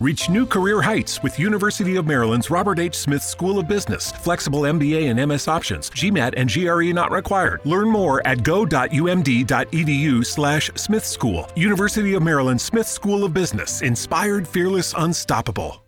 Reach new career heights with University of Maryland's Robert H. Smith School of Business. Flexible MBA and MS options. GMAT and GRE not required. Learn more at go.umd.edu slash Smith School. University of Maryland Smith School of Business. Inspired, fearless, unstoppable.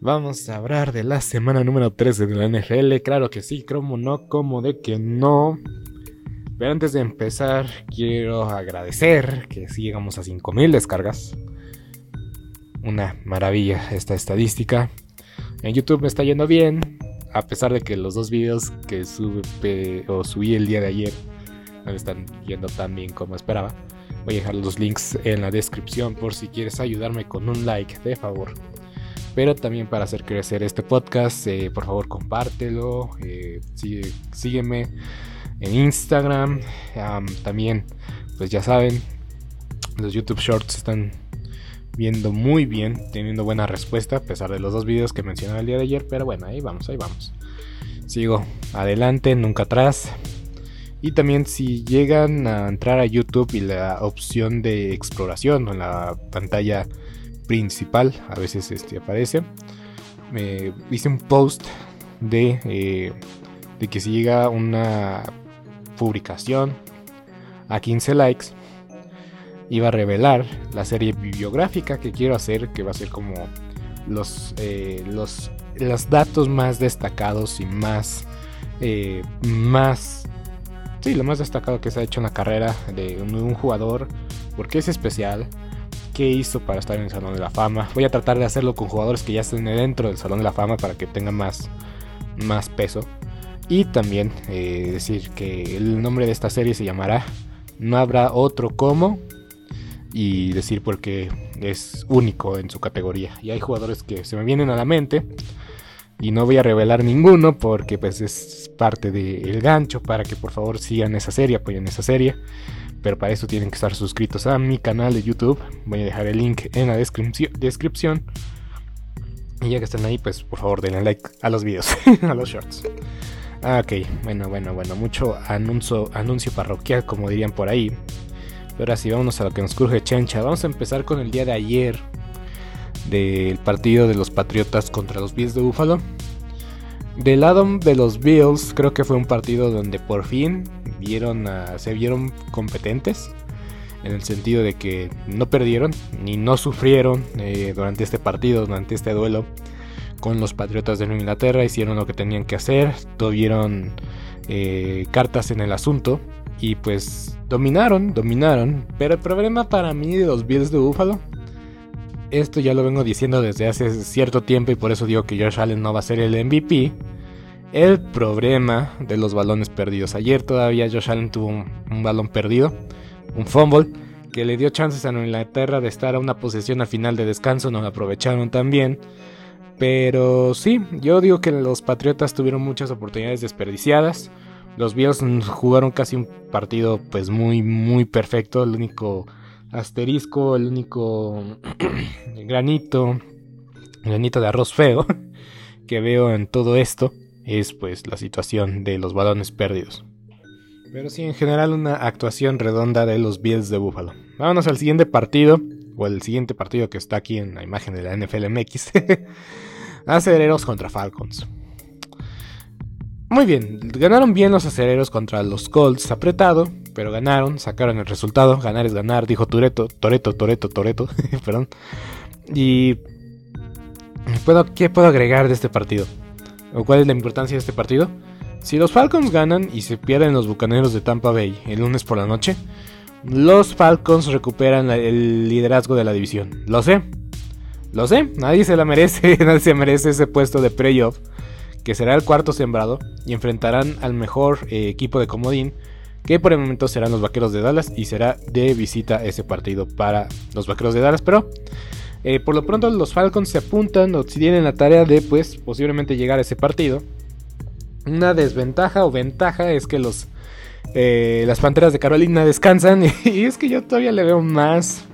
Vamos a hablar de la semana número 13 de la NFL. Claro que sí, como no, como de que no. Pero antes de empezar, quiero agradecer que sí llegamos a 5000 descargas. Una maravilla esta estadística. En YouTube me está yendo bien, a pesar de que los dos videos que sube o subí el día de ayer no me están yendo tan bien como esperaba. Voy a dejar los links en la descripción por si quieres ayudarme con un like, de favor pero también para hacer crecer este podcast, eh, por favor compártelo, eh, sígueme en Instagram, también pues ya saben, los YouTube Shorts están viendo muy bien, teniendo buena respuesta a pesar de los dos videos que mencioné el día de ayer, pero bueno, ahí vamos, ahí vamos. Sigo adelante, nunca atrás. Y también si llegan a entrar a YouTube y la opción de exploración en la pantalla principal, a veces este, aparece. Me hice un post de, eh, de que si llega una publicación a 15 likes, iba a revelar la serie bibliográfica que quiero hacer, que va a ser como los, eh, los, los datos más destacados y más, eh, más, sí, lo más destacado que se ha hecho en la carrera de un, un jugador, porque es especial, qué hizo para estar en el Salón de la Fama. Voy a tratar de hacerlo con jugadores que ya estén dentro del Salón de la Fama para que tengan más, más peso. Y también eh, decir que el nombre de esta serie se llamará No habrá otro como. Y decir porque es único en su categoría. Y hay jugadores que se me vienen a la mente. Y no voy a revelar ninguno porque pues es parte del gancho para que por favor sigan esa serie, apoyen esa serie. Pero para eso tienen que estar suscritos a mi canal de YouTube. Voy a dejar el link en la descripción. Y ya que están ahí, pues por favor denle like a los videos, a los shorts. Ah, ok, bueno, bueno, bueno, mucho anuncio, anuncio parroquial, como dirían por ahí. Pero ahora sí, vámonos a lo que nos cruje chencha. Vamos a empezar con el día de ayer del partido de los Patriotas contra los Bills de Buffalo. Del lado de los Bills, creo que fue un partido donde por fin vieron se vieron competentes. En el sentido de que no perdieron ni no sufrieron eh, durante este partido, durante este duelo con los Patriotas de Nueva Inglaterra. Hicieron lo que tenían que hacer, tuvieron eh, cartas en el asunto y pues dominaron, dominaron. Pero el problema para mí de los Bills de Buffalo, esto ya lo vengo diciendo desde hace cierto tiempo y por eso digo que Josh Allen no va a ser el MVP el problema de los balones perdidos. Ayer todavía Josh Allen tuvo un, balón perdido, un fumble, que le dio chances a Inglaterra de estar a una posesión a final de descanso, no aprovecharon también. Pero sí, yo digo que los Patriotas tuvieron muchas oportunidades desperdiciadas. Los Bills jugaron casi un partido pues muy muy perfecto, el único asterisco, el único granito, granito de arroz feo que veo en todo esto es pues la situación de los balones perdidos. Pero sí, en general una actuación redonda de los Bills de Buffalo. Vámonos al siguiente partido, o el siguiente partido que está aquí en la imagen de la NFL MX. Acereros contra Falcons. Muy bien, ganaron bien los acereros contra los Colts, apretado, pero ganaron, sacaron el resultado. Ganar es ganar, dijo Toreto, Toreto, Toreto, Toreto, perdón. Y ¿Qué puedo agregar de este partido? ¿O cuál es la importancia de este partido? Si los Falcons ganan y se pierden los Bucaneros de Tampa Bay el lunes por la noche, los Falcons recuperan el liderazgo de la división. Lo sé, lo sé, nadie se la merece, nadie se merece ese puesto de playoff, que será el cuarto sembrado, y enfrentarán al mejor eh, equipo de comodín, que por el momento serán los Vaqueros de Dallas, y será de visita ese partido para los Vaqueros de Dallas, pero eh, por lo pronto los Falcons se apuntan o tienen la tarea de pues posiblemente llegar a ese partido. Una desventaja o ventaja es que los eh, las Panteras de Carolina descansan y es que yo todavía le veo más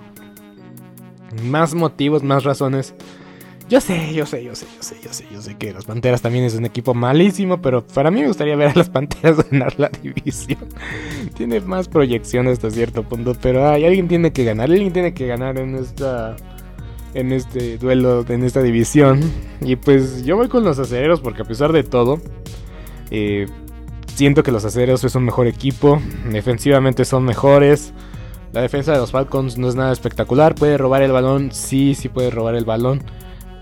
más motivos, más razones. Yo sé, yo sé, yo sé, yo sé, yo sé, yo sé que las Panteras también es un equipo malísimo, pero para mí me gustaría ver a las Panteras ganar la división. tiene más proyección hasta cierto punto, pero hay alguien tiene que ganar, alguien tiene que ganar en esta en este duelo, en esta división. Y pues yo voy con los acereros porque a pesar de todo, eh, siento que los acereros es un mejor equipo, defensivamente son mejores. La defensa de los Falcons no es nada espectacular. Puede robar el balón, sí, sí puede robar el balón.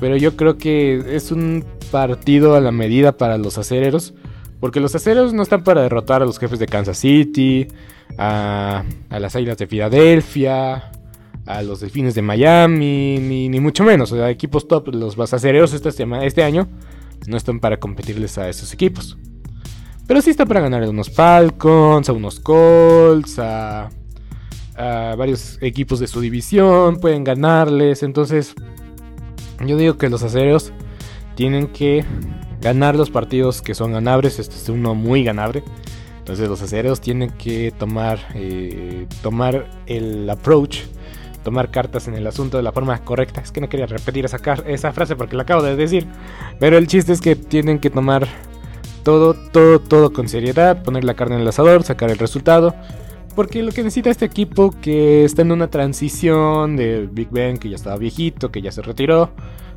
Pero yo creo que es un partido a la medida para los acereros. Porque los acereros no están para derrotar a los jefes de Kansas City, a, las Águilas de Filadelfia, a los Delfines de Miami, ni, mucho menos. O sea, equipos top, los acereros este, este año no están para competirles a esos equipos. Pero sí están para ganar a unos Falcons, a unos Colts, a a varios equipos de su división, pueden ganarles. Entonces, yo digo que los acereros tienen que ganar los partidos que son ganables. Este es uno muy ganable. Entonces, los acereros tienen que tomar, eh, tomar el approach, tomar cartas en el asunto de la forma correcta. Es que no quería repetir esa, esa frase porque la acabo de decir. Pero el chiste es que tienen que tomar todo, todo, todo con seriedad, poner la carne en el asador, sacar el resultado porque lo que necesita este equipo que está en una transición de Big Ben que ya estaba viejito, que ya se retiró,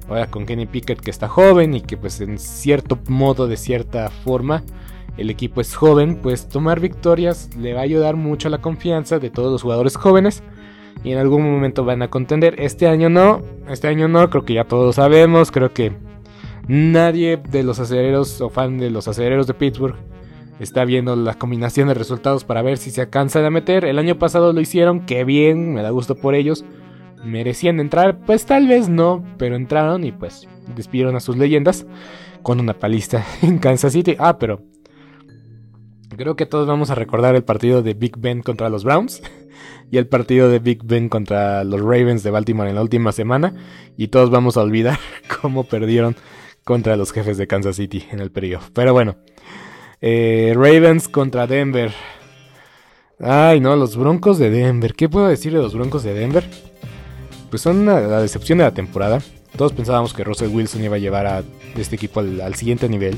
ahora con Kenny Pickett que está joven y que pues en cierto modo, de cierta forma, el equipo es joven, pues tomar victorias le va a ayudar mucho a la confianza de todos los jugadores jóvenes y en algún momento van a contender. Este año no, este año no, creo que ya todos sabemos, creo que nadie de los aceleros o fan de los aceleros de Pittsburgh está viendo la combinación de resultados para ver si se alcanza a meter. El año pasado lo hicieron, qué bien, me da gusto por ellos. ¿Merecían entrar? Pues tal vez no, pero entraron y pues despidieron a sus leyendas con una paliza en Kansas City. Ah, pero creo que todos vamos a recordar el partido de Big Ben contra los Browns y el partido de Big Ben contra los Ravens de Baltimore en la última semana y todos vamos a olvidar cómo perdieron contra los jefes de Kansas City en el periodo. Pero bueno, eh, Ravens contra Denver. Ay, no, los Broncos de Denver. ¿Qué puedo decir de los Broncos de Denver? Pues son la decepción de la temporada. Todos pensábamos que Russell Wilson iba a llevar a este equipo al, siguiente nivel.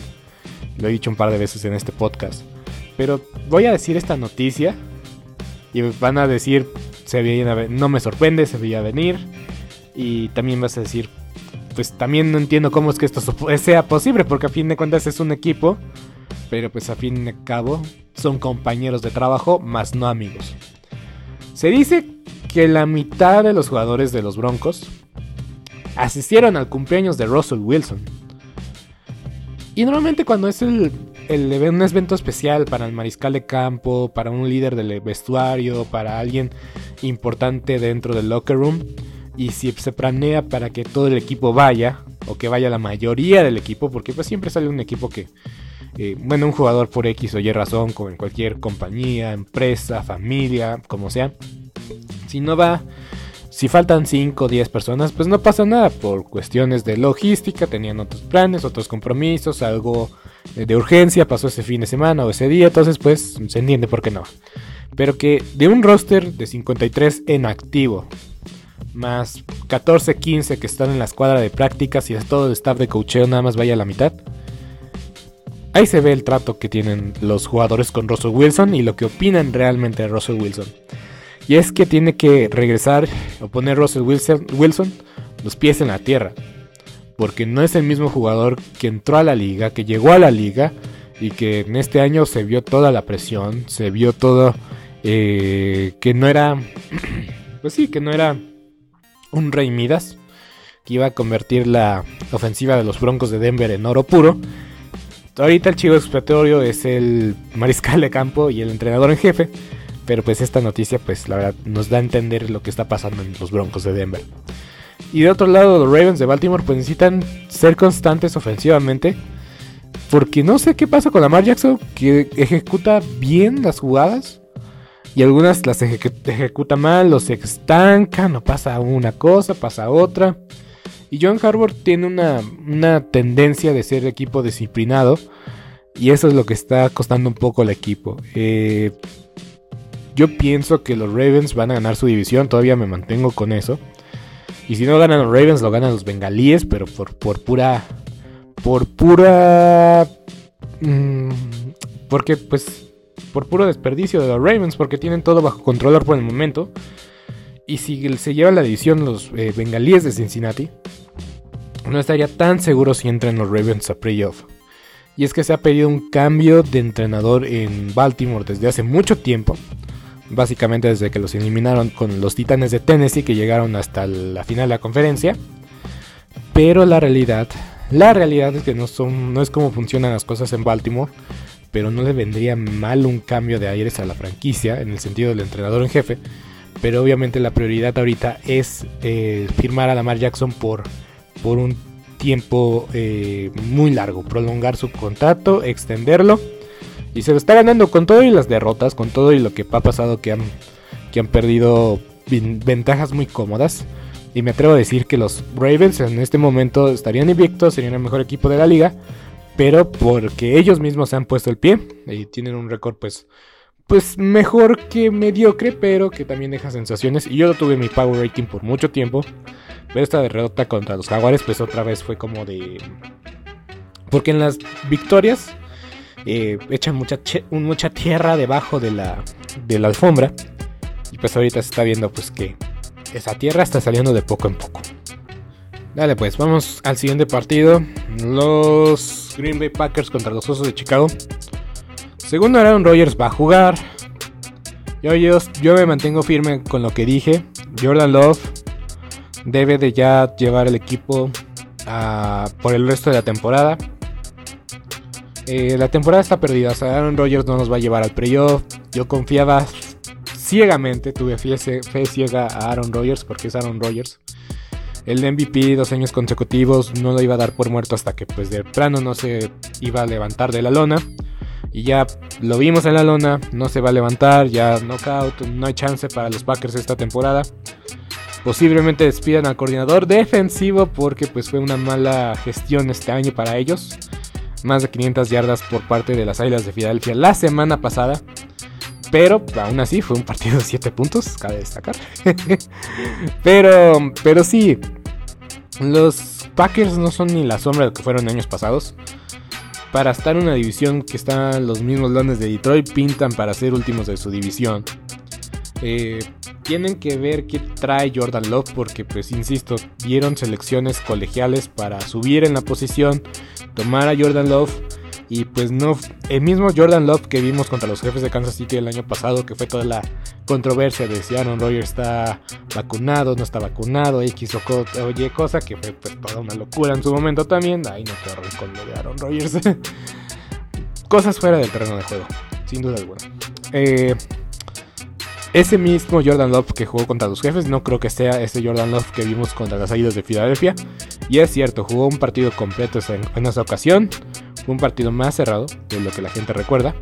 Lo he dicho un par de veces en este podcast. Pero voy a decir esta noticia. Y van a decir, se veía, no me sorprende, se veía venir. Y también vas a decir, pues también no entiendo cómo es que esto sea posible. Porque a fin de cuentas es un equipo pero pues a fin de cabo son compañeros de trabajo, más no amigos. Se dice que la mitad de los jugadores de los Broncos asistieron al cumpleaños de Russell Wilson. Y normalmente cuando es el, un evento especial para el mariscal de campo, para un líder del vestuario, para alguien importante dentro del locker room, y si se planea para que todo el equipo vaya, o que vaya la mayoría del equipo, porque pues siempre sale un equipo que bueno, un jugador por X o Y razón, como en cualquier compañía, empresa, familia, como sea, si no va, si faltan 5 o 10 personas, pues no pasa nada por cuestiones de logística, tenían otros planes, otros compromisos, algo de urgencia pasó ese fin de semana o ese día, entonces pues se entiende por qué no. Pero que de un roster de 53 en activo, más 14, 15 que están en la escuadra de prácticas y todo el staff de coacheo nada más vaya a la mitad, Ahí se ve el trato que tienen los jugadores con Russell Wilson y lo que opinan realmente de Russell Wilson. Y es que tiene que regresar o poner Russell Wilson, Wilson los pies en la tierra. Porque no es el mismo jugador que entró a la liga, que llegó a la liga y que en este año se vio toda la presión, se vio todo eh, que no era, pues sí, que no era un rey Midas, que iba a convertir la, ofensiva de los Broncos de Denver en oro puro. Ahorita el chivo expiatorio es el mariscal de campo y el entrenador en jefe. Pero pues esta noticia pues la verdad nos da a entender lo que está pasando en los Broncos de Denver. Y de otro lado los Ravens de Baltimore pues necesitan ser constantes ofensivamente. Porque no sé qué pasa con Lamar Jackson que ejecuta bien las jugadas. Y algunas las ejecuta mal, los estanca, no pasa una cosa, pasa otra. Y John Harbour tiene una, tendencia de ser equipo disciplinado. Y eso es lo que está costando un poco al equipo. Eh, yo pienso que los Ravens van a ganar su división. Todavía me mantengo con eso. Y si no ganan los Ravens, lo ganan los Bengalíes. Pero por, por pura. Por pura. Mm, porque pues. Por puro desperdicio de los Ravens. Porque tienen todo bajo control por el momento. Y si se lleva la división los eh, bengalíes de Cincinnati, no estaría tan seguro si entran los Ravens a playoff. Y es que se ha pedido un cambio de entrenador en Baltimore desde hace mucho tiempo. Básicamente desde que los eliminaron con los Titanes de Tennessee que llegaron hasta la final de la conferencia. Pero la realidad, la realidad es que no, son, no es como funcionan las cosas en Baltimore. Pero no le vendría mal un cambio de aires a la franquicia en el sentido del entrenador en jefe pero obviamente la prioridad ahorita es eh, firmar a Lamar Jackson por, por un tiempo eh, muy largo, prolongar su contrato, extenderlo. Y se lo está ganando con todo y las derrotas, con todo y lo que ha pasado que han, que han perdido ventajas muy cómodas. Y me atrevo a decir que los Ravens en este momento estarían invictos, serían el mejor equipo de la liga. Pero porque ellos mismos se han puesto el pie y tienen un récord pues pues mejor que mediocre, pero que también deja sensaciones. Y yo tuve mi power rating por mucho tiempo. Pero esta derrota contra los Jaguares, pues otra vez fue como de. Porque en las victorias eh, echan mucha, mucha tierra debajo de la, de la alfombra. Y pues ahorita se está viendo pues que esa tierra está saliendo de poco en poco. Dale pues, vamos al siguiente partido. Los Green Bay Packers contra los Osos de Chicago. Segundo Aaron Rodgers va a jugar. Yo, yo, me mantengo firme con lo que dije. Jordan Love debe de ya llevar el equipo por el resto de la temporada. Eh, la temporada está perdida. Aaron Rodgers no nos va a llevar al playoff. Yo confiaba ciegamente, tuve fe, fe, ciega a Aaron Rodgers porque es Aaron Rodgers. El MVP dos años consecutivos no lo iba a dar por muerto hasta que pues de plano no se iba a levantar de la lona. Y ya lo vimos en la lona, no se va a levantar, ya knockout, no hay chance para los Packers esta temporada. Posiblemente despidan al coordinador defensivo porque pues fue una mala gestión este año para ellos. Más de 500 yardas por parte de las Águilas de Filadelfia la semana pasada. Pero aún así fue un partido de 7 puntos, cabe destacar. pero, pero sí, los Packers no son ni la sombra de lo que fueron años pasados para estar en una división que están los mismos Leones de Detroit, pintan para ser últimos de su división. Eh, tienen que ver qué trae Jordan Love porque pues insisto, dieron selecciones colegiales para subir en la posición, tomar a Jordan Love y pues no, el mismo Jordan Love que vimos contra los jefes de Kansas City el año pasado, que fue toda la controversia de si Aaron Rodgers está vacunado, no está vacunado, X o oye, cosa que fue pues, toda una locura en su momento también. Ay, no quiero con lo de Aaron Rodgers. Cosas fuera del terreno de juego, sin duda alguna. Eh, ese mismo Jordan Love que jugó contra los jefes, no creo que sea ese Jordan Love que vimos contra las Águilas de Filadelfia. Y es cierto, jugó un partido completo en esa ocasión un partido más cerrado de lo que la gente recuerda.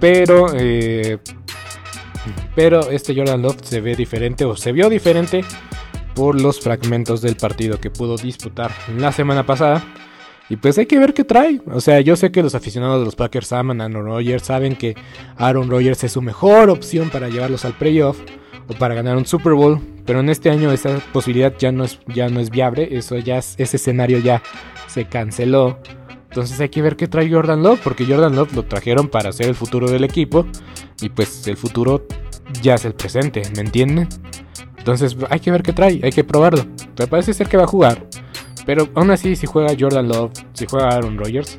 Pero, eh, pero este Jordan Love se ve diferente o se vio diferente por los fragmentos del partido que pudo disputar la semana pasada. Y pues hay que ver qué trae. O sea, yo sé que los aficionados de los Packers aman a Aaron Rodgers, saben que Aaron Rodgers es su mejor opción para llevarlos al playoff o para ganar un Super Bowl. Pero en este año esa posibilidad ya no es, ya no es viable. Eso ya, ese escenario ya se canceló. Entonces hay que ver qué trae Jordan Love, porque Jordan Love lo trajeron para ser el futuro del equipo y pues el futuro ya es el presente, ¿me entienden? Entonces hay que ver qué trae, hay que probarlo. Me parece ser que va a jugar, pero aún así si juega Jordan Love, si juega Aaron Rodgers,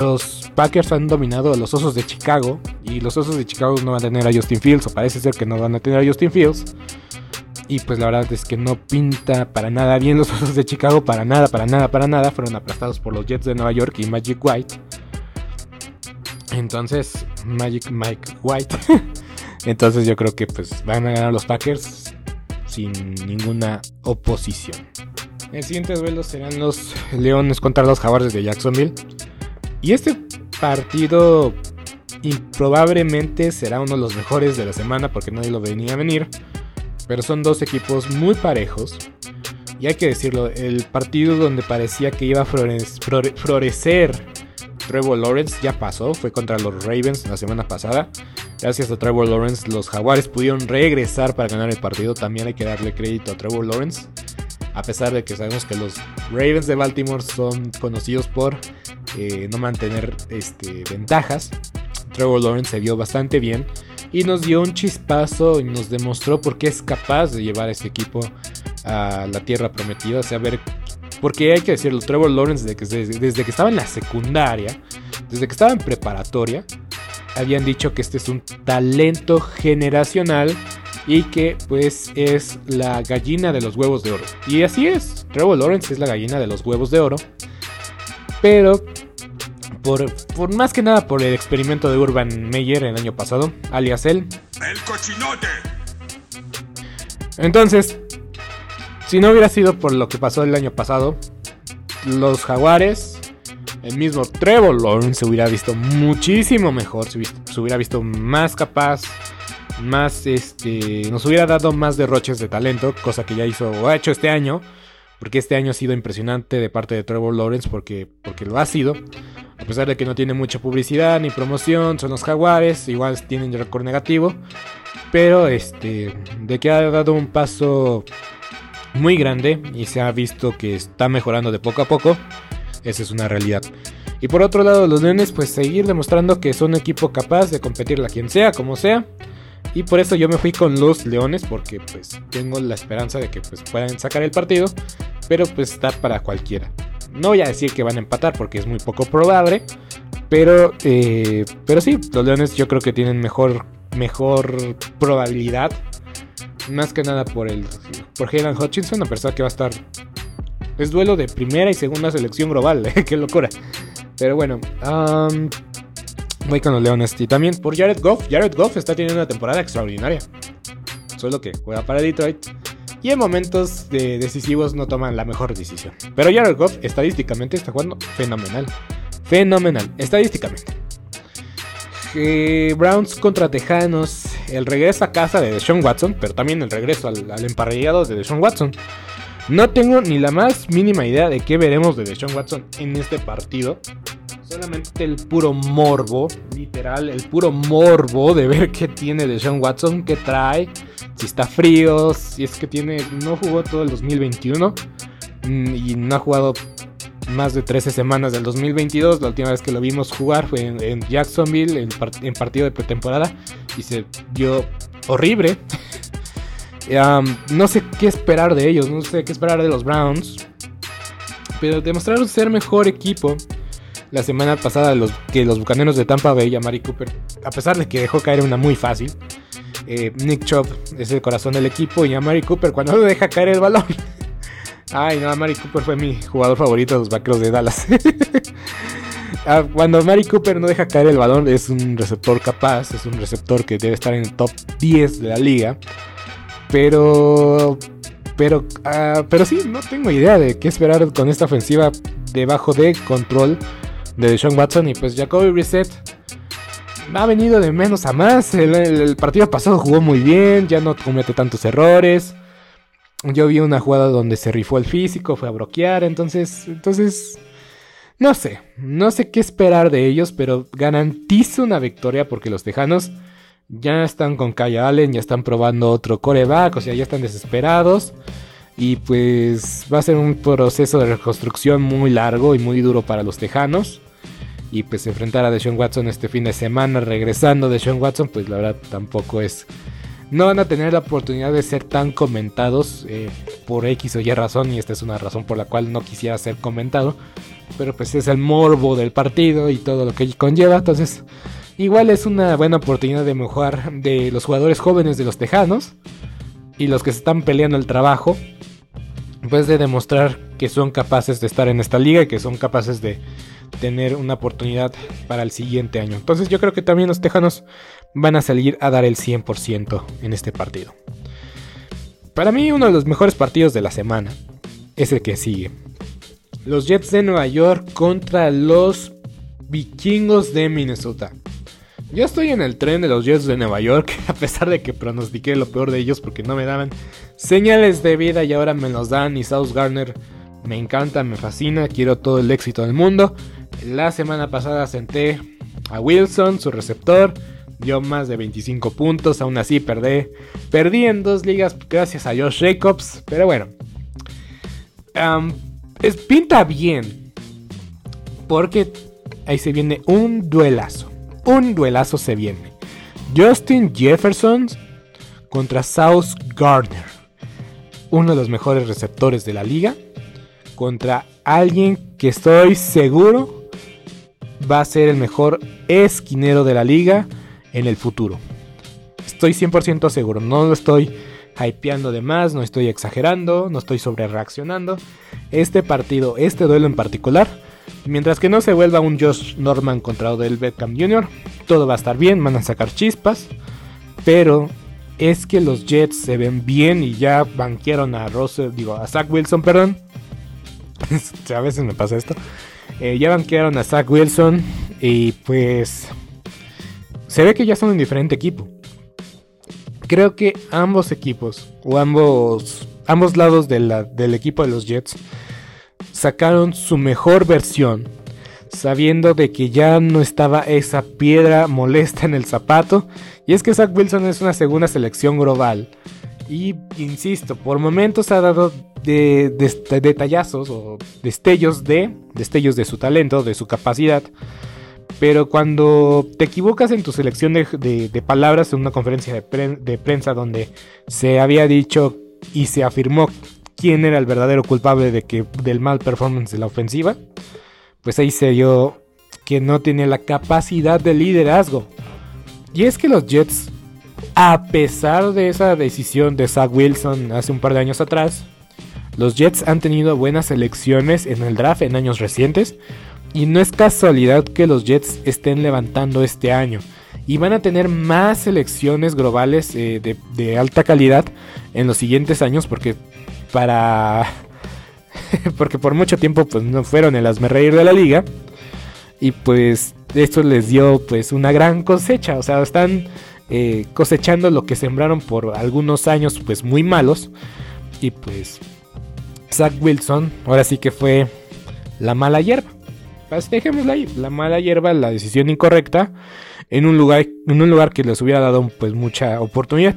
Los Packers han dominado a los Osos de Chicago y los Osos de Chicago no van a tener a Justin Fields o parece ser que no van a tener a Justin Fields. Y pues la verdad es que no pinta para nada bien los Osos de Chicago, para nada, para nada, para nada. Fueron aplastados por los Jets de Nueva York y Magic White. Entonces, Magic Mike White. Entonces yo creo que pues van a ganar los Packers sin ninguna oposición. El siguiente duelo serán los Leones contra los Jaguares de Jacksonville. Y este partido improbablemente será uno de los mejores de la semana porque nadie lo venía a venir. Pero son dos equipos muy parejos. Y hay que decirlo, el partido donde parecía que iba a florecer Trevor Lawrence ya pasó, fue contra los Ravens la semana pasada. Gracias a Trevor Lawrence los Jaguares pudieron regresar para ganar el partido. También hay que darle crédito a Trevor Lawrence. A pesar de que sabemos que los Ravens de Baltimore son conocidos por eh, no mantener este, ventajas. Trevor Lawrence se vio bastante bien y nos dio un chispazo y nos demostró por qué es capaz de llevar a este equipo a la tierra prometida. O sea, ver, porque hay que decirlo, Trevor Lawrence desde que, desde, desde que estaba en la secundaria, desde que estaba en preparatoria, habían dicho que este es un talento generacional y que pues es la gallina de los huevos de oro. Y así es, Trevor Lawrence es la gallina de los huevos de oro. Pero por, por, más que nada por el experimento de Urban Meyer el año pasado, alias él. El cochinote. Entonces, si no hubiera sido por lo que pasó el año pasado, los jaguares, el mismo Trevor Lawrence se hubiera visto muchísimo mejor, se, se hubiera visto más capaz, más este, nos hubiera dado más derroches de talento, cosa que ya hizo o ha hecho este año porque este año ha sido impresionante de parte de Trevor Lawrence porque, porque lo ha sido. A pesar de que no tiene mucha publicidad ni promoción, son los jaguares, igual tienen récord negativo. Pero este, de que ha dado un paso muy grande y se ha visto que está mejorando de poco a poco, esa es una realidad. Y por otro lado, los Leones, pues seguir demostrando que son un equipo capaz de competirle a quien sea, como sea. Y por eso yo me fui con los Leones, porque pues tengo la esperanza de que pues, puedan sacar el partido, pero pues está para cualquiera. No voy a decir que van a empatar porque es muy poco probable, pero, eh, pero sí, los Leones yo creo que tienen mejor, mejor probabilidad. Más que nada por el por Hayden Hutchinson, una persona que va a estar. Es duelo de primera y segunda selección global, qué locura. Pero bueno, Voy con los Leones. Y también por Jared Goff. Jared Goff está teniendo una temporada extraordinaria. Solo que juega para Detroit. Y en momentos decisivos no toman la mejor decisión. Pero Jared Goff estadísticamente está jugando fenomenal. Fenomenal. Estadísticamente. Eh, Browns contra Tejanos. El regreso a casa de Deshaun Watson. Pero también el regreso al, al emparrillado de Deshaun Watson. No tengo ni la más mínima idea de qué veremos de Deshaun Watson en este partido. Solamente el puro morbo, literal, el puro morbo de ver qué tiene de Sean Watson, qué trae, si está frío, si es que tiene, no jugó todo el 2021 mm, y no ha jugado más de 13 semanas del 2022. La última vez que lo vimos jugar fue en, Jacksonville, en, partido de pretemporada, y se dio horrible. no sé qué esperar de ellos, no sé qué esperar de los Browns, pero demostraron ser mejor equipo la semana pasada los, que los bucaneros de Tampa Bay a Mari Cooper, a pesar de que dejó caer una muy fácil. Eh, Nick Chubb es el corazón del equipo y a Mari Cooper cuando no deja caer el balón. Ay, no, Mari Cooper fue mi jugador favorito de los vaqueros de Dallas. Cuando Mari Cooper no deja caer el balón, es un receptor capaz, es un receptor que debe estar en el top 10 de la liga. Pero. Pero. Ah, pero sí, no tengo idea de qué esperar con esta ofensiva debajo de control de Sean Watson. Y pues Jacoby Reset ha venido de menos a más. El, partido pasado jugó muy bien, ya no comete tantos errores. Yo vi una jugada donde se rifó el físico, fue a bloquear, entonces, entonces, no sé, no sé qué esperar de ellos, pero garantizo una victoria porque los Tejanos ya están con Kaya Allen, ya están probando otro coreback, o sea, ya están desesperados. Y pues va a ser un proceso de reconstrucción muy largo y muy duro para los Tejanos. Y pues enfrentar a Deshaun Watson este fin de semana regresando de Deshaun Watson pues la verdad tampoco es no van a tener la oportunidad de ser tan comentados eh, por X o Y razón y esta es una razón por la cual no quisiera ser comentado pero pues es el morbo del partido y todo lo que conlleva. Entonces igual es una buena oportunidad de mejorar de los jugadores jóvenes de los Tejanos y los que se están peleando el trabajo pues de demostrar que son capaces de estar en esta liga y que son capaces de tener una oportunidad para el siguiente año. Entonces yo creo que también los Tejanos van a salir a dar el 100% en este partido. Para mí uno de los mejores partidos de la semana es el que sigue. Los Jets de Nueva York contra los Vikingos de Minnesota. Yo estoy en el tren de los Jets de Nueva York, a pesar de que pronostiqué lo peor de ellos porque no me daban señales de vida y ahora me los dan y South Garner me encanta, me fascina, quiero todo el éxito del mundo. La semana pasada senté a Wilson, su receptor. Dio más de 25 puntos, aún así perdí. Perdí en dos ligas gracias a Josh Jacobs. Pero bueno. es, pinta bien. Porque ahí se viene un duelazo. Un duelazo se viene. Justin Jefferson contra South Gardner. Uno de los mejores receptores de la liga. Contra alguien que estoy seguro va a ser el mejor esquinero de la liga en el futuro. Estoy 100% seguro, no lo estoy hypeando de más, no estoy exagerando, no estoy sobre reaccionando. Este partido, este duelo en particular, mientras que no se vuelva un Josh Norman contra Odell Beckham Jr., todo va a estar bien, van a sacar chispas, pero es que los Jets se ven bien y ya banquearon a Russell, digo, a Zach Wilson, perdón. a veces me pasa esto. Eh, ya banquearon a Zach Wilson y pues se ve que ya son un diferente equipo. Creo que ambos equipos, o ambos, ambos lados del equipo de los Jets, sacaron su mejor versión, sabiendo de que ya no estaba esa piedra molesta en el zapato. Y es que Zach Wilson es una segunda selección global. Y insisto, por momentos ha dado de, detallazos o destellos de, destellos de su talento, de su capacidad. Pero cuando te equivocas en tu selección de, palabras en una conferencia de, prensa donde se había dicho y se afirmó quién era el verdadero culpable de que, del mal performance de la ofensiva, pues ahí se dio que no tenía la capacidad de liderazgo. Y es que los Jets a pesar de esa decisión de Zach Wilson hace un par de años atrás, los Jets han tenido buenas elecciones en el draft en años recientes y no es casualidad que los Jets estén levantando este año y van a tener más selecciones globales eh, de, alta calidad en los siguientes años porque para porque por mucho tiempo pues no fueron el reír de la liga y pues esto les dio pues una gran cosecha o sea están eh, cosechando lo que sembraron por algunos años pues muy malos. Y pues Zach Wilson ahora sí que fue la mala hierba. Pues dejémosla ahí, la mala hierba, la decisión incorrecta en un lugar, en un lugar que les hubiera dado pues mucha oportunidad.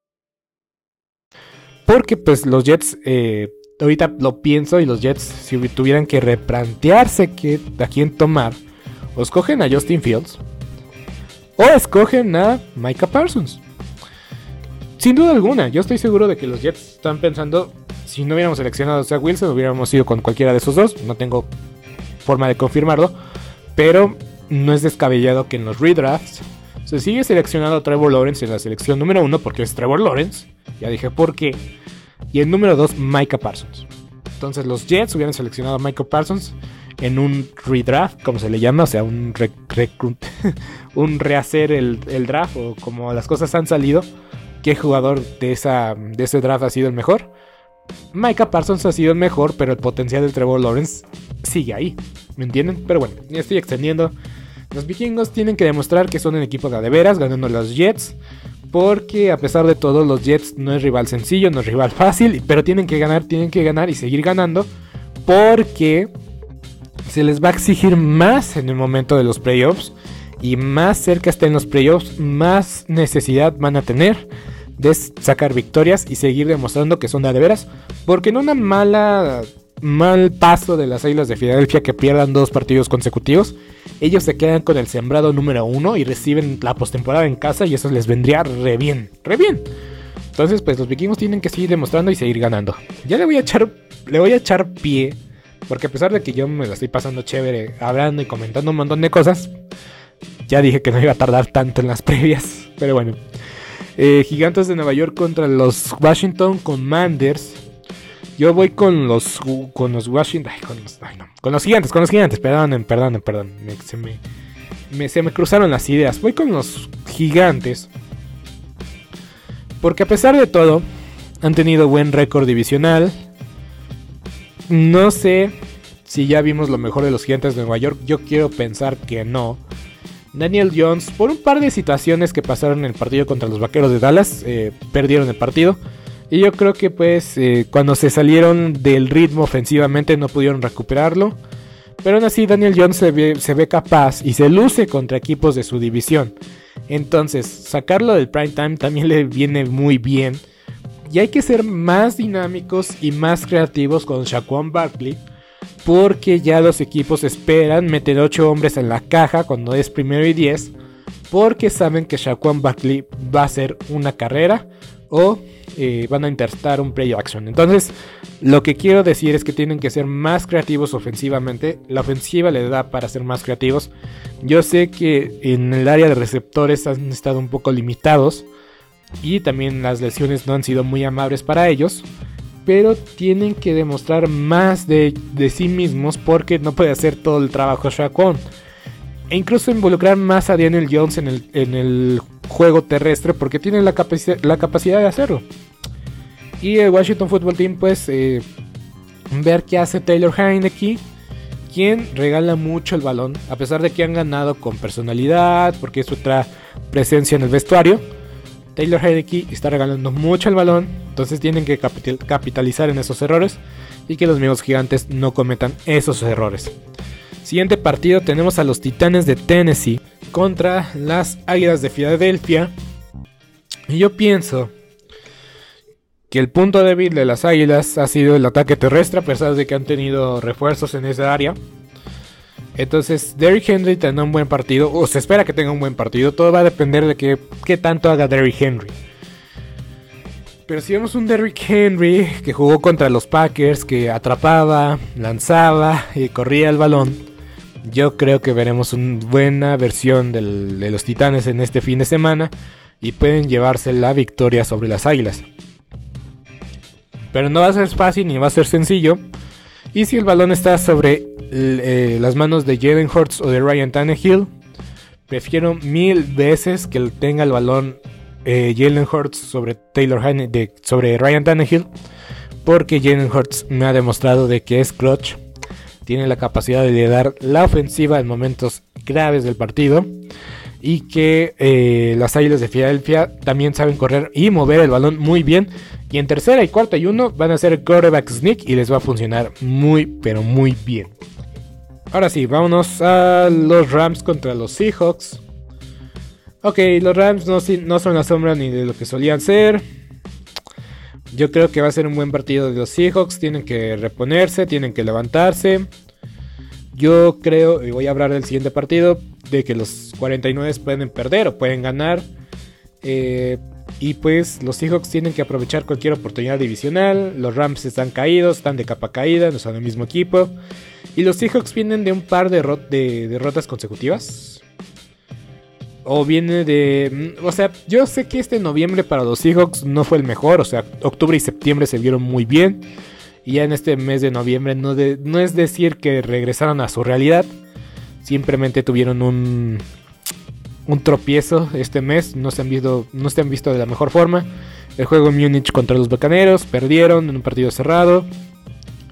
Porque pues los Jets, eh, ahorita lo pienso y los Jets si tuvieran que replantearse que, a quién tomar, o escogen a Justin Fields o escogen a Micah Parsons. Sin duda alguna, yo estoy seguro de que los Jets están pensando, si no hubiéramos seleccionado a Wilson, hubiéramos ido con cualquiera de esos dos, no tengo forma de confirmarlo, pero no es descabellado que en los redrafts se sigue seleccionando a Trevor Lawrence en la selección número uno porque es Trevor Lawrence, ya dije por qué. Y el número 2, Micah Parsons. Entonces los Jets hubieran seleccionado a Micah Parsons en un redraft, como se le llama, o sea, un, un rehacer el, draft o como las cosas han salido. ¿Qué jugador de, esa, de ese draft ha sido el mejor? Micah Parsons ha sido el mejor, pero el potencial de Trevor Lawrence sigue ahí. ¿Me entienden? Pero bueno, ya estoy extendiendo. Los vikingos tienen que demostrar que son un equipo de, veras, ganando los Jets. Porque a pesar de todo, los Jets no es rival sencillo, no es rival fácil, pero tienen que ganar, tienen que ganar y seguir ganando. Porque se les va a exigir más en el momento de los playoffs. Y más cerca estén los playoffs, más necesidad van a tener de sacar victorias y seguir demostrando que son de veras. Porque en una mala mal paso de las Águilas de Filadelfia que pierdan dos partidos consecutivos, ellos se quedan con el sembrado número uno y reciben la postemporada en casa y eso les vendría re bien, re bien. Entonces, pues los vikingos tienen que seguir demostrando y seguir ganando. Ya le voy a echar, le voy a echar pie, porque a pesar de que yo me la estoy pasando chévere hablando y comentando un montón de cosas, ya dije que no iba a tardar tanto en las previas, pero bueno. Eh, Gigantes de Nueva York contra los Washington Commanders. Yo voy con los con los Washington, con los, con los gigantes, con los gigantes, perdonen, perdonen, perdón, se, me, se me cruzaron las ideas. Voy con los gigantes. Porque a pesar de todo, han tenido buen récord divisional. No sé si ya vimos lo mejor de los gigantes de Nueva York. Yo quiero pensar que no. Daniel Jones, por un par de situaciones que pasaron en el partido contra los Vaqueros de Dallas, eh, perdieron el partido. Y yo creo que pues eh, cuando se salieron del ritmo ofensivamente no pudieron recuperarlo. Pero aún así Daniel Jones se ve, capaz y se luce contra equipos de su división. Entonces sacarlo del prime time también le viene muy bien. Y hay que ser más dinámicos y más creativos con Shaquan Barkley. Porque ya los equipos esperan meter 8 hombres en la caja cuando es primero y 10. Porque saben que Shaquan Barkley va a hacer una carrera o eh, van a interstar un play action. Entonces, lo que quiero decir es que tienen que ser más creativos ofensivamente. La ofensiva le da para ser más creativos. Yo sé que en el área de receptores han estado un poco limitados. Y también las lesiones no han sido muy amables para ellos. Pero tienen que demostrar más de, sí mismos porque no puede hacer todo el trabajo Shaquan. E incluso involucrar más a Daniel Jones en el, en el juego terrestre porque tienen la, la capacidad de hacerlo. Y el Washington Football Team, pues, eh, ver qué hace Taylor Heineke, quien regala mucho el balón, a pesar de que han ganado con personalidad, porque es otra presencia en el vestuario. Taylor Heineke está regalando mucho el balón, entonces tienen que capitalizar en esos errores y que los amigos gigantes no cometan esos errores. Siguiente partido tenemos a los Titanes de Tennessee contra las Águilas de Filadelfia. Y yo pienso que el punto débil de las Águilas ha sido el ataque terrestre, a pesar de que han tenido refuerzos en esa área. Entonces, Derrick Henry tendrá un buen partido, o se espera que tenga un buen partido. Todo va a depender de qué, tanto haga Derrick Henry. Pero si vemos un Derrick Henry que jugó contra los Packers, que atrapaba, lanzaba y corría el balón, yo creo que veremos una buena versión de los Titanes en este fin de semana y pueden llevarse la victoria sobre las Águilas. Pero no va a ser fácil ni va a ser sencillo. Y si el balón está sobre eh, las manos de Jalen Hurts o de Ryan Tannehill, prefiero mil veces que tenga el balón eh, Jalen Hurts sobre Taylor sobre Ryan Tannehill, porque Jalen Hurts me ha demostrado de que es clutch, tiene la capacidad de dar la ofensiva en momentos graves del partido y que eh, las Águilas de Filadelfia también saben correr y mover el balón muy bien. Y en tercera y cuarta y uno van a hacer quarterback sneak y les va a funcionar muy pero muy bien. Ahora sí, vámonos a los Rams contra los Seahawks. Ok, los Rams no, no son la sombra ni de lo que solían ser. Yo creo que va a ser un buen partido de los Seahawks. Tienen que reponerse, tienen que levantarse. Yo creo, y voy a hablar del siguiente partido, de que los 49 pueden perder o pueden ganar. Eh, y pues los Seahawks tienen que aprovechar cualquier oportunidad divisional. Los Rams están caídos, están de capa caída, no son el mismo equipo. Y los Seahawks vienen de un par de, de derrotas consecutivas. O viene de... Mm, o sea, yo sé que este noviembre para los Seahawks no fue el mejor. O sea, octubre y septiembre se vieron muy bien. Y ya en este mes de noviembre no, no es decir que regresaron a su realidad. Simplemente tuvieron un, un tropiezo este mes. No se, han visto, no se han visto de la mejor forma. El juego en Múnich contra los Bacaneros. Perdieron en un partido cerrado.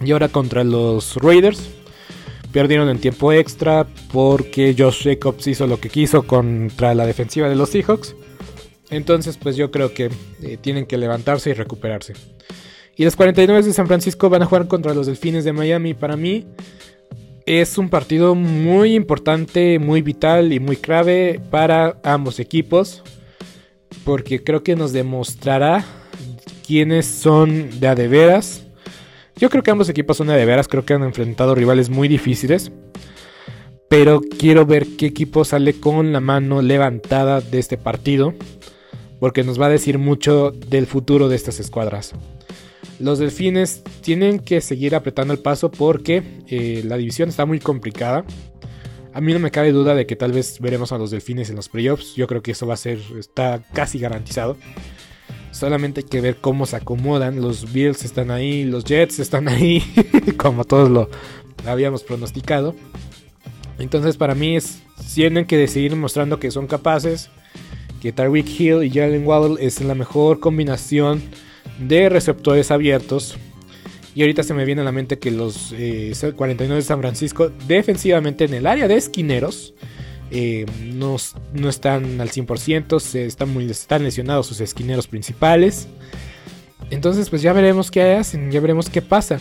Y ahora contra los Raiders. Perdieron en tiempo extra porque Josh Jacobs hizo lo que quiso contra la defensiva de los Seahawks. Entonces pues yo creo que eh, tienen que levantarse y recuperarse. Y los 49 de San Francisco van a jugar contra los Delfines de Miami. Para mí es un partido muy importante, muy vital y muy clave para ambos equipos. Porque creo que nos demostrará quiénes son de a de veras. Yo creo que ambos equipos son de veras. Creo que han enfrentado rivales muy difíciles. Pero quiero ver qué equipo sale con la mano levantada de este partido. Porque nos va a decir mucho del futuro de estas escuadras. Los delfines tienen que seguir apretando el paso porque eh, la división está muy complicada. A mí no me cabe duda de que tal vez veremos a los delfines en los playoffs. Yo creo que eso va a ser, está casi garantizado. Solamente hay que ver cómo se acomodan. Los Bills están ahí, los Jets están ahí, como todos lo habíamos pronosticado. Entonces para mí tienen que seguir mostrando que son capaces. Que Tyreek Hill y Jalen Waddle es la mejor combinación de receptores abiertos. Y ahorita se me viene a la mente que los 49 eh, de San Francisco, defensivamente en el área de esquineros, eh, no, están al 100%, se están, muy, están lesionados sus esquineros principales. Entonces, pues ya veremos qué hacen, ya veremos qué pasa.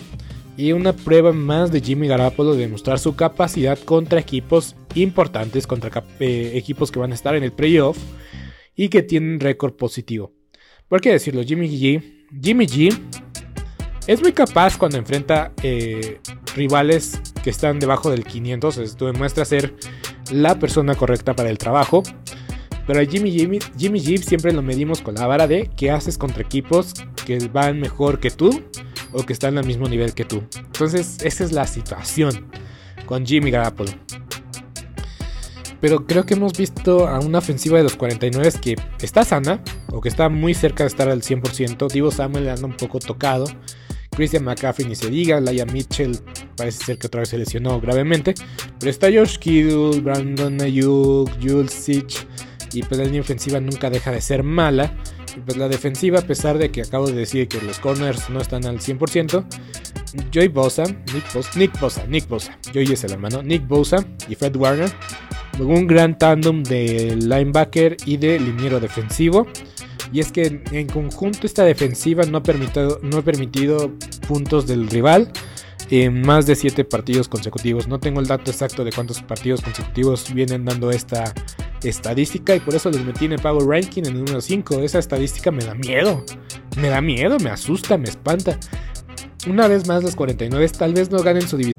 Y una prueba más de Jimmy Garapolo de demostrar su capacidad contra equipos importantes, contra eh, equipos que van a estar en el playoff y que tienen récord positivo. ¿Por qué decirlo? Jimmy G Jimmy G es muy capaz cuando enfrenta eh, rivales que están debajo del 500. Esto demuestra ser la persona correcta para el trabajo. Pero a Jimmy, Jimmy, Jimmy G siempre lo medimos con la vara de qué haces contra equipos que van mejor que tú o que están al mismo nivel que tú. Entonces, esa es la situación con Jimmy Garoppolo. Pero creo que hemos visto a una ofensiva de los 49 que está sana, o que está muy cerca de estar al 100%. Divo Samuel anda un poco tocado. Christian McCaffrey ni se diga. Laia Mitchell parece ser que otra vez se lesionó gravemente. Pero está George Kittle, Brandon Ayuk, Jules Sitch. Y pues la línea ofensiva nunca deja de ser mala. Pues la defensiva, a pesar de que acabo de decir que los corners no están al 100%, Joy Bosa, Nick Bosa, Nick Bosa, Nick Bosa, Joy es el hermano, Nick Bosa y Fred Warner un gran tandem de linebacker y de liniero defensivo. Y es que en conjunto esta defensiva no ha permitido, no ha permitido puntos del rival en más de 7 partidos consecutivos. No tengo el dato exacto de cuántos partidos consecutivos vienen dando esta estadística y por eso les metí en el Power Ranking en el número 5. Esa estadística me da miedo. Me da miedo, me asusta, me espanta. Una vez más, los 49 tal vez no ganen su división.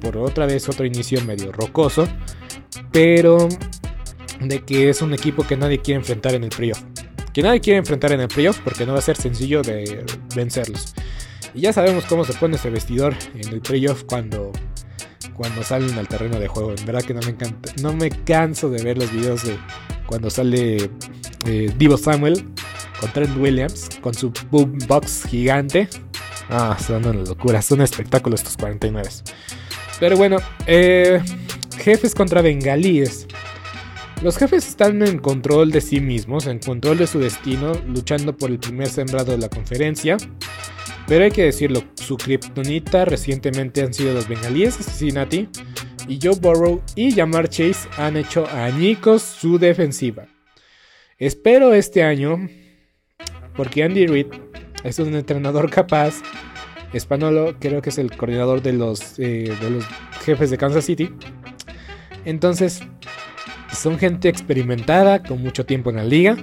Por otra vez otro inicio medio rocoso, pero de que es un equipo que nadie quiere enfrentar en el playoff. Que nadie quiere enfrentar en el playoff porque no va a ser sencillo de vencerlos. Y ya sabemos cómo se pone ese vestidor en el playoff cuando, cuando salen al terreno de juego. En verdad que no me, encanta, no me canso de ver los videos de cuando sale eh, Divo Samuel con Trent Williams con su boombox gigante Ah, son una locura, son espectáculos estos 49. Pero bueno, eh, jefes contra bengalíes. Los jefes están en control de sí mismos, en control de su destino, luchando por el primer sembrado de la conferencia. Pero hay que decirlo, su kriptonita recientemente han sido los bengalíes de. Y Joe Burrow y Jamar Chase han hecho añicos su defensiva. Espero este año, porque Andy Reid es un entrenador capaz. Españolo creo que es el coordinador de los, eh, de los jefes de Kansas City. Entonces, son gente experimentada, con mucho tiempo en la liga.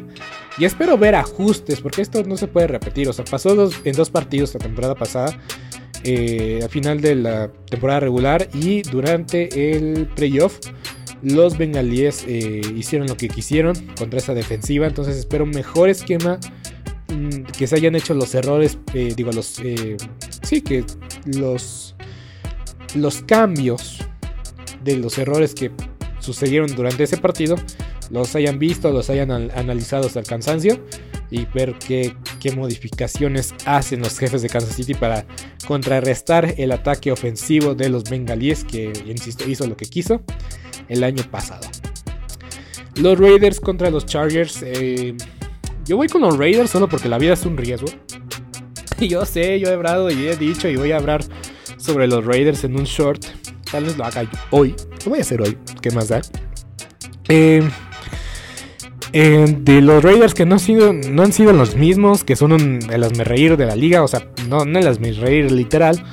Y espero ver ajustes, porque esto no se puede repetir. O sea, pasó en dos partidos la temporada pasada, eh, al final de la temporada regular y durante el playoff. Los bengalíes eh, hicieron lo que quisieron contra esa defensiva. Entonces espero un mejor esquema que se hayan hecho los errores, eh, digo, los... Eh, sí, que los... Los cambios de los errores que sucedieron durante ese partido, los hayan visto, los hayan analizado hasta el cansancio y ver qué, qué, modificaciones hacen los jefes de Kansas City para contrarrestar el ataque ofensivo de los bengalíes que, insisto, hizo lo que quiso el año pasado. Los Raiders contra los Chargers. Eh, yo voy con los Raiders solo porque la vida es un riesgo. Y yo sé, yo he hablado y he dicho y voy a hablar sobre los Raiders en un short. Tal vez lo haga hoy. Lo voy a hacer hoy. ¿Qué más da? Eh, eh, de los Raiders que no han, sido, no han sido los mismos, que son un, el reír de la liga, o sea, no, no el reír literal,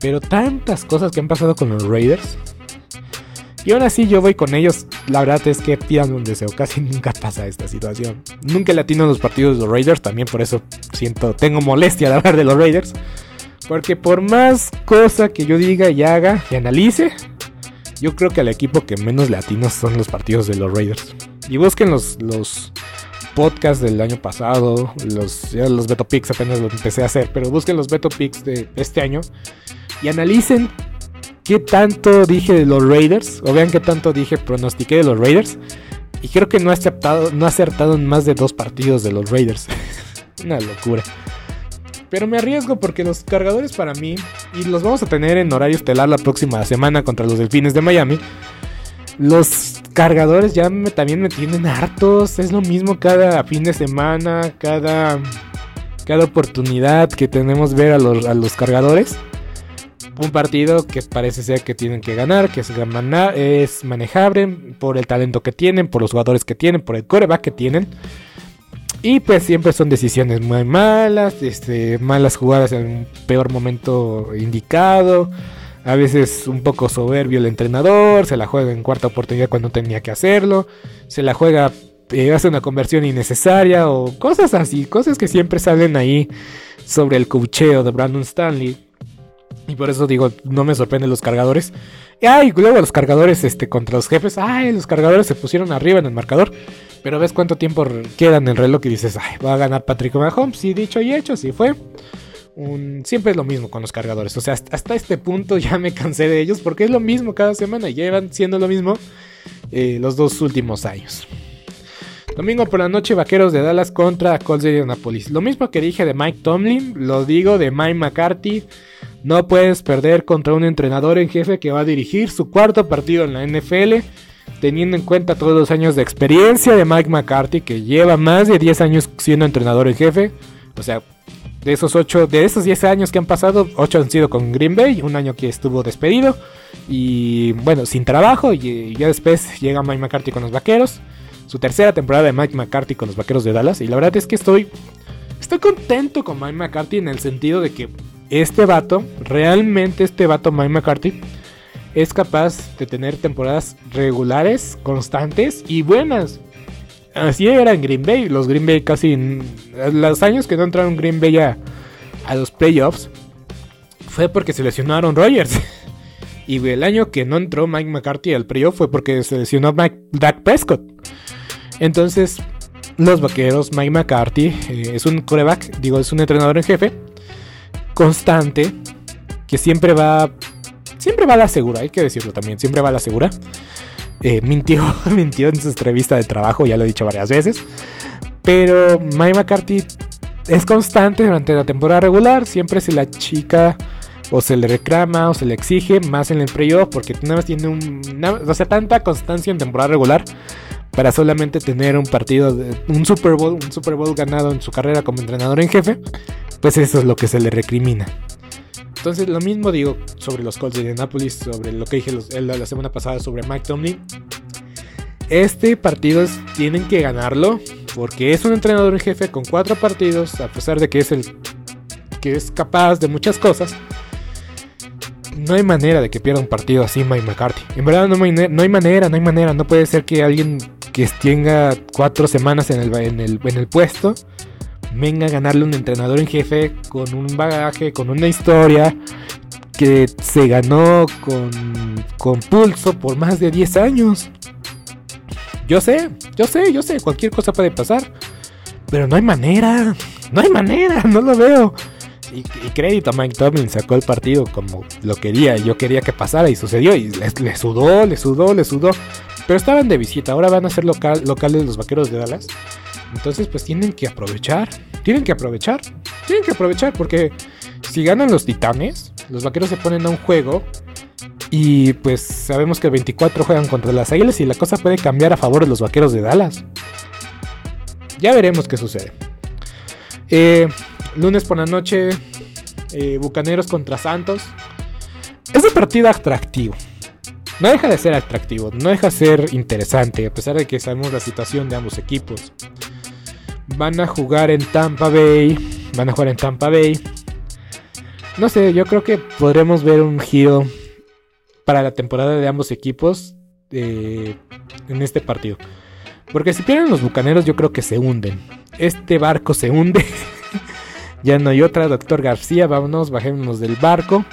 pero tantas cosas que han pasado con los Raiders y aún así yo voy con ellos. La verdad es que pidan un deseo. Casi nunca pasa esta situación. Nunca latino en los partidos de los Raiders. También por eso siento, tengo molestia de hablar de los Raiders. Porque por más cosa que yo diga y haga y analice, yo creo que al equipo que menos latinos son los partidos de los Raiders. Y busquen los, los podcasts del año pasado. Los, los Beto Picks apenas los empecé a hacer. Pero busquen los Beto Picks de este año. Y analicen qué tanto dije de los Raiders, o vean qué tanto dije, pronostiqué de los Raiders. Y creo que no ha acertado, no acertado en más de dos partidos de los Raiders. Una locura. Pero me arriesgo porque los cargadores para mí, y los vamos a tener en horario estelar la próxima semana contra los Delfines de Miami. Los cargadores ya también me tienen hartos. Es lo mismo cada fin de semana, cada, cada oportunidad que tenemos ver a los, a los cargadores un partido que parece ser que tienen que ganar, que es, es manejable por el talento que tienen, por los jugadores que tienen, por el coreback que tienen. Y pues siempre son decisiones muy malas, este, malas jugadas en un peor momento indicado. A veces un poco soberbio el entrenador, se la juega en cuarta oportunidad cuando tenía que hacerlo, se la juega, eh, hace una conversión innecesaria o cosas así, cosas que siempre salen ahí sobre el cocheo de Brandon Stanley. Y por eso digo, no me sorprenden los cargadores. Y ay, luego los cargadores este, contra los jefes. Ay, los cargadores se pusieron arriba en el marcador. Pero ves cuánto tiempo queda en el reloj y dices, ay, va a ganar Patrick Mahomes. Y dicho y hecho, así fue. Siempre es lo mismo con los cargadores. O sea, hasta este punto ya me cansé de ellos porque es lo mismo cada semana. Y llevan siendo lo mismo eh, los dos últimos años. Domingo por la noche, Vaqueros de Dallas contra Colts de Indianapolis. Lo mismo que dije de Mike Tomlin, lo digo de Mike McCarthy. No puedes perder contra un entrenador en jefe que va a dirigir su cuarto partido en la NFL, teniendo en cuenta todos los años de experiencia de Mike McCarthy, que lleva más de 10 años siendo entrenador en jefe. O sea, de esos 8, de esos 10 años que han pasado, 8 han sido con Green Bay, un año que estuvo despedido y bueno, sin trabajo. Y ya después llega Mike McCarthy con los vaqueros su tercera temporada de Mike McCarthy con los Vaqueros de Dallas. Y la verdad es que estoy, estoy contento con Mike McCarthy en el sentido de que este vato, realmente este vato Mike McCarthy, es capaz de tener temporadas regulares, constantes y buenas. Así era en Green Bay. Los Green Bay casi... Los años que no entraron Green Bay a, a los playoffs fue porque se lesionaron Rogers. y el año que no entró Mike McCarthy al playoff fue porque se lesionó Mike, Dak Prescott. Entonces, los vaqueros, Mike McCarthy, eh, es un coreback, digo, es un entrenador en jefe, constante, que siempre va, siempre va a la segura, hay que decirlo también, siempre va a la segura. Eh, mintió, mintió en su entrevista de trabajo, ya lo he dicho varias veces. Pero Mike McCarthy es constante durante la temporada regular, siempre se la chica o se le reclama o se le exige más en el playoff porque nada más tiene un, o sea, tanta constancia en temporada regular para solamente tener un partido, de, un Super Bowl, un Super Bowl ganado en su carrera como entrenador en jefe, pues eso es lo que se le recrimina. Entonces lo mismo digo sobre los Colts de Indianapolis, sobre lo que dije la semana pasada sobre Mike Tomlin. Este partido tienen que ganarlo porque es un entrenador en jefe con cuatro partidos, a pesar de que es el que es capaz de muchas cosas. No hay manera de que pierda un partido así Mike McCarthy. En verdad no hay, no hay manera, no hay manera. No puede ser que alguien que tenga cuatro semanas en el, en el, puesto, venga a ganarle un entrenador en jefe con un bagaje, con una historia que se ganó con, con pulso por más de 10 años. Yo sé, yo sé, yo sé, cualquier cosa puede pasar. Pero no hay manera, no hay manera, no lo veo. Y, crédito a Mike Tomlin sacó el partido como lo quería. Yo quería que pasara y sucedió. Y le sudó, le sudó, le sudó. Pero estaban de visita, ahora van a ser local, locales los vaqueros de Dallas. Entonces, pues tienen que aprovechar. Tienen que aprovechar. Tienen que aprovechar porque si ganan los titanes, los vaqueros se ponen a un juego. Y pues sabemos que el 24 juegan contra las águilas y la cosa puede cambiar a favor de los vaqueros de Dallas. Ya veremos qué sucede. Eh, lunes por la noche, eh, Bucaneros contra Santos. Es un partido atractivo no deja de ser atractivo, no deja de ser interesante, a pesar de que sabemos la situación de ambos equipos. Van a jugar en Tampa Bay, van a jugar en Tampa Bay. No sé, yo creo que podremos ver un giro para la temporada de ambos equipos eh, en este partido. Porque si pierden los bucaneros, yo creo que se hunden. Este barco se hunde. ya no hay otra, doctor García. Vámonos, bajémonos del barco.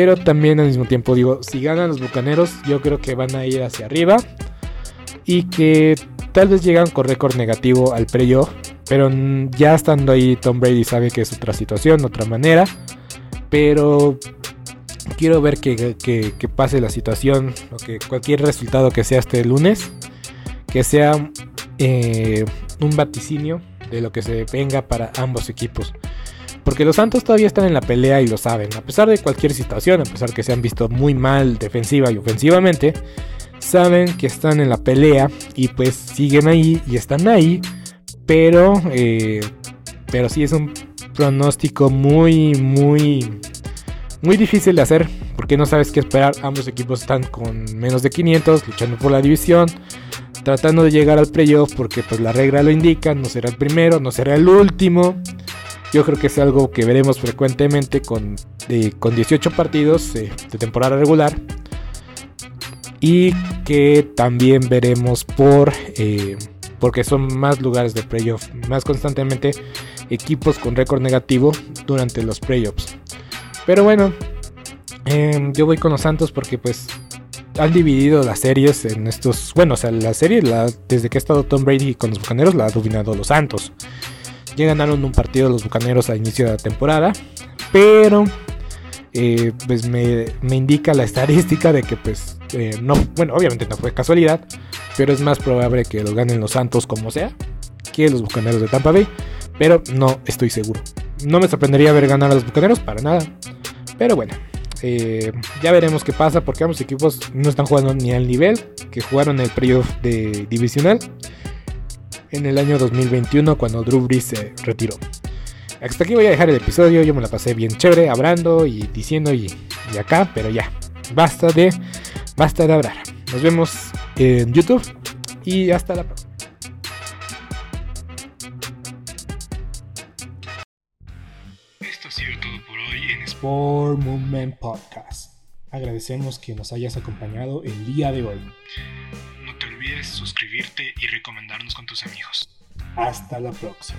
Pero también al mismo tiempo digo, si ganan los Bucaneros, yo creo que van a ir hacia arriba. Y que tal vez llegan con récord negativo al playoff. Pero ya estando ahí, Tom Brady sabe que es otra situación, otra manera. Pero quiero ver que, pase la situación. O que cualquier resultado que sea este lunes. Que sea eh, un vaticinio de lo que se venga para ambos equipos. Porque los Santos todavía están en la pelea y lo saben. A pesar de cualquier situación, a pesar que se han visto muy mal defensiva y ofensivamente, saben que están en la pelea y pues siguen ahí y están ahí. Pero, eh, pero sí es un pronóstico muy, muy, muy difícil de hacer. Porque no sabes qué esperar. Ambos equipos están con menos de 500, luchando por la división. Tratando de llegar al playoff porque pues la regla lo indica. No será el primero, no será el último. Yo creo que es algo que veremos frecuentemente con, con 18 partidos de temporada regular. Y que también veremos por... Eh, porque son más lugares de playoff, más constantemente equipos con récord negativo durante los playoffs. Pero bueno, em, yo voy con los Santos porque pues han dividido las series en estos... Bueno, o sea, la serie desde que ha estado Tom Brady con los Bucaneros la ha dominado los Santos. Ya ganaron un partido los Bucaneros a inicio de la temporada. Pero eh, pues me, indica la estadística de que pues eh, no, bueno, obviamente no fue casualidad, pero es más probable que los ganen los Santos como sea que los Bucaneros de Tampa Bay, pero no estoy seguro. No me sorprendería ver ganar a los Bucaneros para nada, pero bueno, eh, ya veremos qué pasa porque ambos equipos no están jugando ni al nivel que jugaron el playoff de divisional en el año 2021 cuando Drew Brees se retiró. Hasta aquí voy a dejar el episodio, yo me la pasé bien chévere hablando y diciendo y, y acá, pero ya, basta de, basta de hablar. Nos vemos en YouTube y hasta la próxima. Esto ha sido todo por hoy en Sport Movement Podcast. Agradecemos que nos hayas acompañado el día de hoy. Suscribirte y recomendarnos con tus amigos. Hasta la próxima.